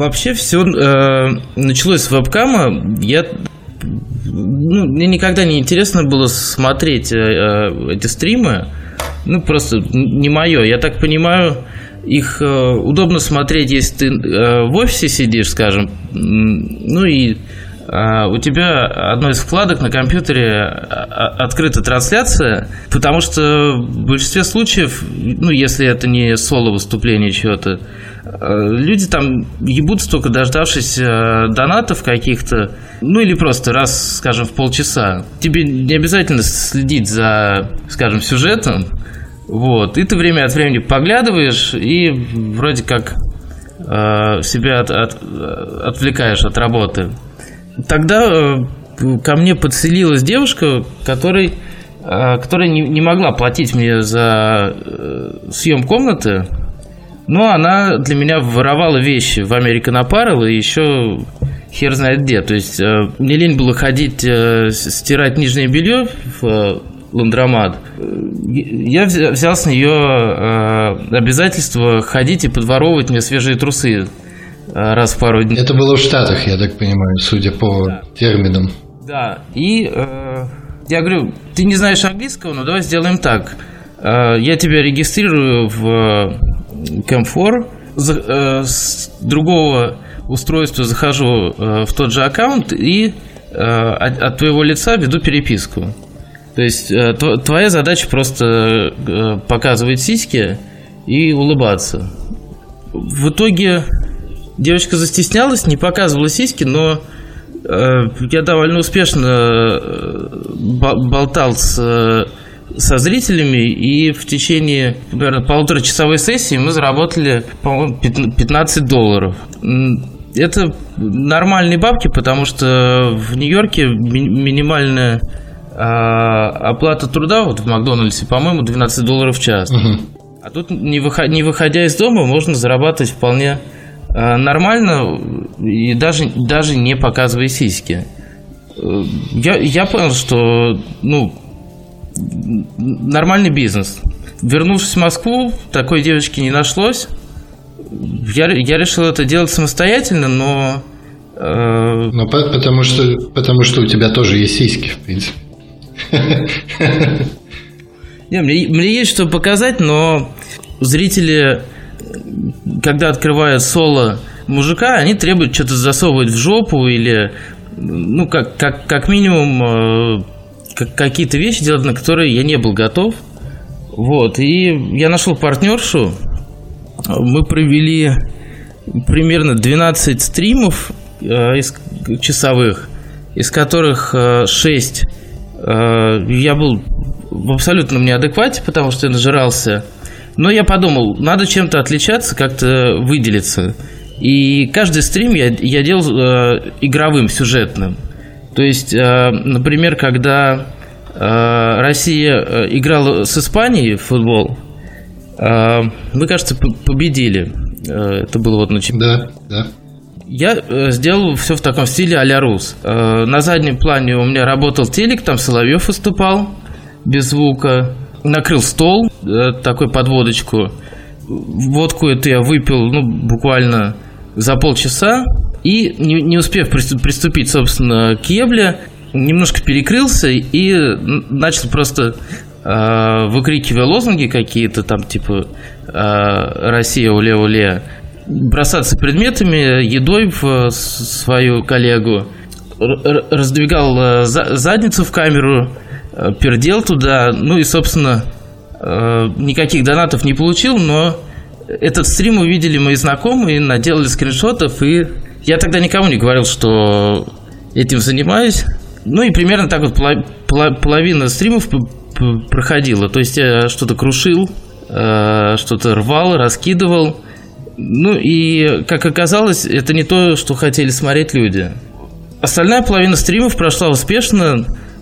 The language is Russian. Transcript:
Вообще все э, началось с вебкама. Я ну, мне никогда не интересно было смотреть э, э, эти стримы. Ну, просто не мое. Я так понимаю, их э, удобно смотреть, если ты э, в офисе сидишь, скажем, ну и э, у тебя одной из вкладок на компьютере открыта трансляция, потому что в большинстве случаев, ну, если это не соло-выступление чего-то, люди там ебутся только дождавшись донатов каких-то, ну или просто раз, скажем, в полчаса. Тебе не обязательно следить за, скажем, сюжетом, вот. И ты время от времени поглядываешь и вроде как э, себя от, от, отвлекаешь от работы. Тогда э, ко мне подселилась девушка, которой, э, которая не, не могла платить мне за э, съем комнаты, но она для меня воровала вещи в American Apparel и еще хер знает где. То есть э, мне лень было ходить э, стирать нижнее белье в ландромат. Я взял с нее э, обязательство ходить и подворовывать мне свежие трусы э, раз в пару дней. Это было в Штатах, я так понимаю, судя по да. терминам. Да, и э, я говорю, ты не знаешь английского, ну давай сделаем так. Э, я тебя регистрирую в Camfor, э, с другого устройства захожу э, в тот же аккаунт и э, от, твоего лица веду переписку. То есть твоя задача просто показывать сиськи и улыбаться. В итоге девочка застеснялась, не показывала сиськи, но я довольно успешно болтал с со зрителями, и в течение, наверное, полуторачасовой сессии мы заработали, по-моему, 15 долларов. Это нормальные бабки, потому что в Нью-Йорке минимальная а, оплата труда вот в Макдональдсе, по-моему, 12 долларов в час. Угу. А тут, не выходя, не выходя из дома, можно зарабатывать вполне а, нормально и даже, даже не показывая сиськи. Э, я, я понял, что ну, нормальный бизнес. Вернувшись в Москву, такой девочки не нашлось. Я, я решил это делать самостоятельно, но... Э... Ну, потому что, потому что у тебя тоже есть сиськи, в принципе. Не, мне, мне есть что показать, но зрители, когда открывают соло мужика, они требуют что-то засовывать в жопу или, ну, как, как, как минимум, э, какие-то вещи делать, на которые я не был готов. Вот, и я нашел партнершу. Мы провели примерно 12 стримов э, из, часовых, из которых э, 6 Э, я был в абсолютном неадеквате, потому что я нажирался. Но я подумал, надо чем-то отличаться, как-то выделиться. И каждый стрим я, я делал э, игровым, сюжетным. То есть, э, например, когда э, Россия э, играла с Испанией в футбол, мы, кажется, победили. Это было вот на чемпионате. Да, да. Я сделал все в таком стиле а-ля Рус. На заднем плане у меня работал телек, там Соловьев выступал без звука. Накрыл стол, такой подводочку. Водку эту я выпил, ну, буквально за полчаса. И не, не успев приступить, собственно, к ебле, немножко перекрылся и начал просто э, выкрикивая лозунги какие-то там, типа э, «Россия, уле-уле», бросаться предметами, едой в свою коллегу, раздвигал э, задницу в камеру, пердел туда, ну и, собственно, никаких донатов не получил, но этот стрим увидели мои знакомые, наделали скриншотов, и я тогда никому не говорил, что этим занимаюсь. Ну и примерно так вот половина стримов проходила. То есть я что-то крушил, что-то рвал, раскидывал – ну и, как оказалось, это не то, что хотели смотреть люди. Остальная половина стримов прошла успешно.